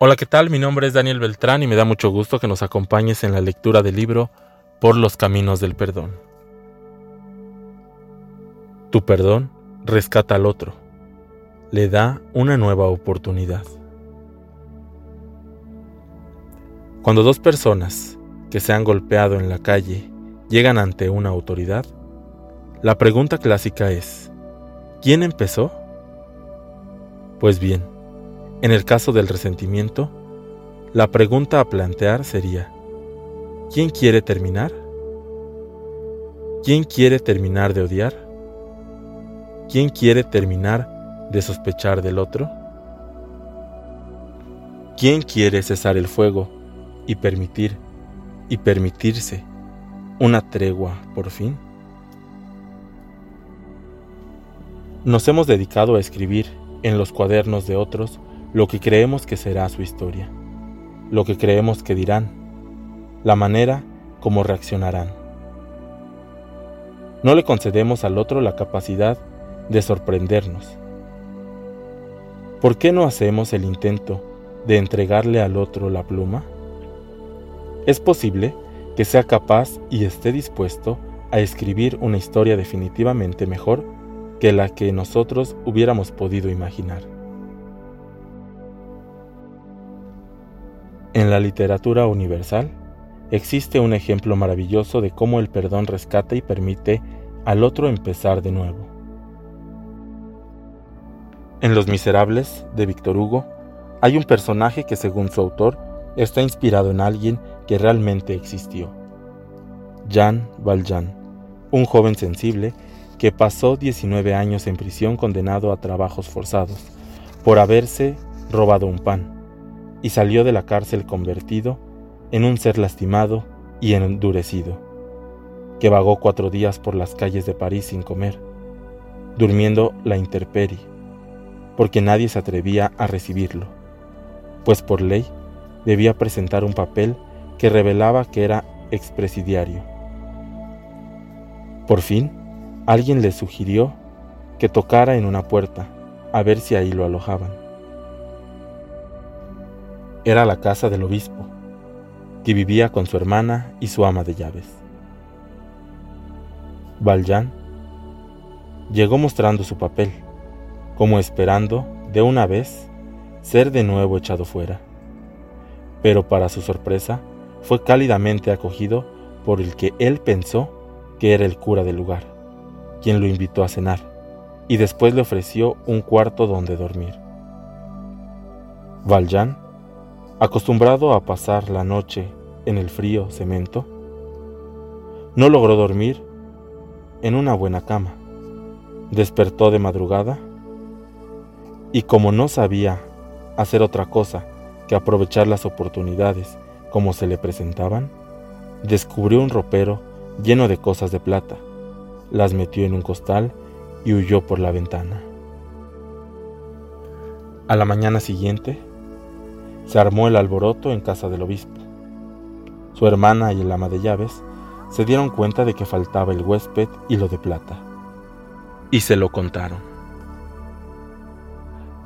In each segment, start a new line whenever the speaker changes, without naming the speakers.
Hola, ¿qué tal? Mi nombre es Daniel Beltrán y me da mucho gusto que nos acompañes en la lectura del libro Por los Caminos del Perdón. Tu perdón rescata al otro, le da una nueva oportunidad. Cuando dos personas que se han golpeado en la calle llegan ante una autoridad, la pregunta clásica es, ¿quién empezó? Pues bien, en el caso del resentimiento, la pregunta a plantear sería, ¿quién quiere terminar? ¿Quién quiere terminar de odiar? ¿Quién quiere terminar de sospechar del otro? ¿Quién quiere cesar el fuego y permitir y permitirse una tregua por fin? Nos hemos dedicado a escribir en los cuadernos de otros lo que creemos que será su historia, lo que creemos que dirán, la manera como reaccionarán. No le concedemos al otro la capacidad de sorprendernos. ¿Por qué no hacemos el intento de entregarle al otro la pluma? Es posible que sea capaz y esté dispuesto a escribir una historia definitivamente mejor que la que nosotros hubiéramos podido imaginar. En la literatura universal existe un ejemplo maravilloso de cómo el perdón rescata y permite al otro empezar de nuevo. En Los Miserables de Víctor Hugo hay un personaje que según su autor está inspirado en alguien que realmente existió. Jean Valjean, un joven sensible que pasó 19 años en prisión condenado a trabajos forzados por haberse robado un pan y salió de la cárcel convertido en un ser lastimado y endurecido, que vagó cuatro días por las calles de París sin comer, durmiendo la intemperie, porque nadie se atrevía a recibirlo, pues por ley debía presentar un papel que revelaba que era expresidiario. Por fin, alguien le sugirió que tocara en una puerta a ver si ahí lo alojaban. Era la casa del obispo, que vivía con su hermana y su ama de llaves. Valjean llegó mostrando su papel, como esperando, de una vez, ser de nuevo echado fuera. Pero para su sorpresa, fue cálidamente acogido por el que él pensó que era el cura del lugar, quien lo invitó a cenar, y después le ofreció un cuarto donde dormir. Valjean acostumbrado a pasar la noche en el frío cemento, no logró dormir en una buena cama. Despertó de madrugada y como no sabía hacer otra cosa que aprovechar las oportunidades como se le presentaban, descubrió un ropero lleno de cosas de plata, las metió en un costal y huyó por la ventana. A la mañana siguiente, se armó el alboroto en casa del obispo. Su hermana y el ama de llaves se dieron cuenta de que faltaba el huésped y lo de plata, y se lo contaron.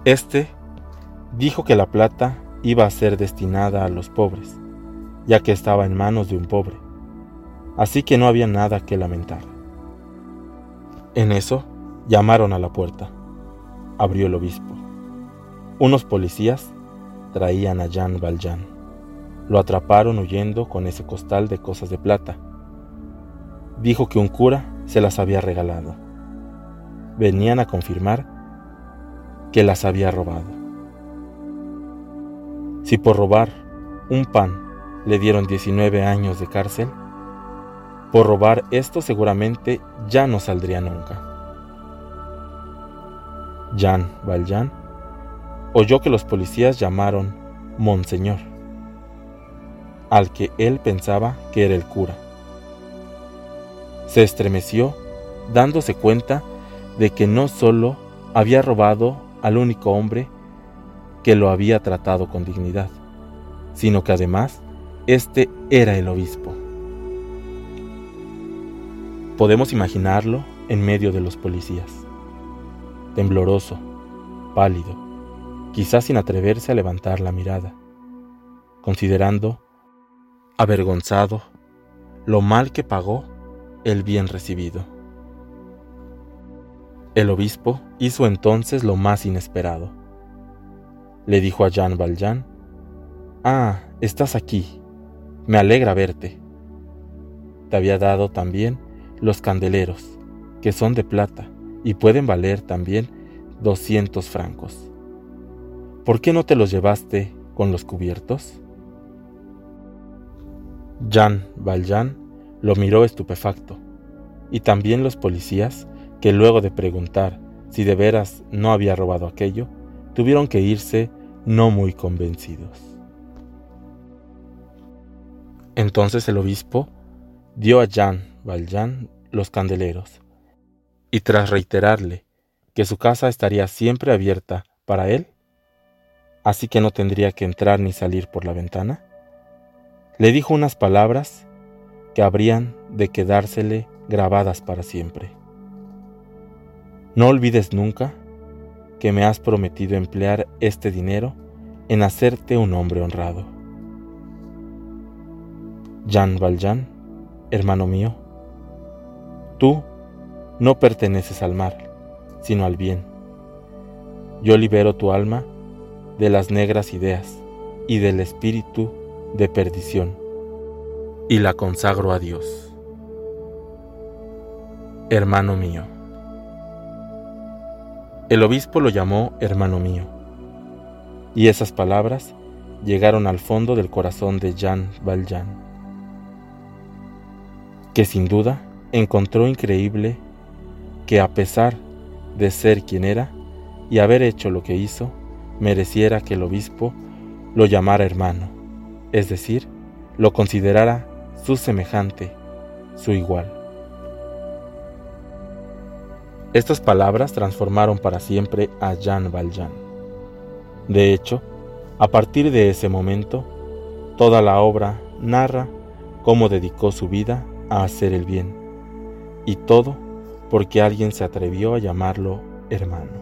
Este dijo que la plata iba a ser destinada a los pobres, ya que estaba en manos de un pobre, así que no había nada que lamentar. En eso llamaron a la puerta. Abrió el obispo. Unos policías traían a Jean Valjean. Lo atraparon huyendo con ese costal de cosas de plata. Dijo que un cura se las había regalado. Venían a confirmar que las había robado. Si por robar un pan le dieron 19 años de cárcel, por robar esto seguramente ya no saldría nunca. Jean Valjean oyó que los policías llamaron Monseñor, al que él pensaba que era el cura. Se estremeció dándose cuenta de que no solo había robado al único hombre que lo había tratado con dignidad, sino que además este era el obispo. Podemos imaginarlo en medio de los policías, tembloroso, pálido, quizás sin atreverse a levantar la mirada, considerando, avergonzado, lo mal que pagó el bien recibido. El obispo hizo entonces lo más inesperado. Le dijo a Jean Valjean, Ah, estás aquí. Me alegra verte. Te había dado también los candeleros, que son de plata y pueden valer también doscientos francos. ¿Por qué no te los llevaste con los cubiertos? Jean Valjean lo miró estupefacto, y también los policías, que luego de preguntar si de veras no había robado aquello, tuvieron que irse no muy convencidos. Entonces el obispo dio a Jean Valjean los candeleros, y tras reiterarle que su casa estaría siempre abierta para él, así que no tendría que entrar ni salir por la ventana, le dijo unas palabras que habrían de quedársele grabadas para siempre. No olvides nunca que me has prometido emplear este dinero en hacerte un hombre honrado. Jean Valjean, hermano mío, tú no perteneces al mal, sino al bien. Yo libero tu alma de las negras ideas y del espíritu de perdición, y la consagro a Dios. Hermano mío. El obispo lo llamó hermano mío, y esas palabras llegaron al fondo del corazón de Jean Valjean, que sin duda encontró increíble que a pesar de ser quien era y haber hecho lo que hizo, mereciera que el obispo lo llamara hermano, es decir, lo considerara su semejante, su igual. Estas palabras transformaron para siempre a Jean Valjean. De hecho, a partir de ese momento, toda la obra narra cómo dedicó su vida a hacer el bien, y todo porque alguien se atrevió a llamarlo hermano.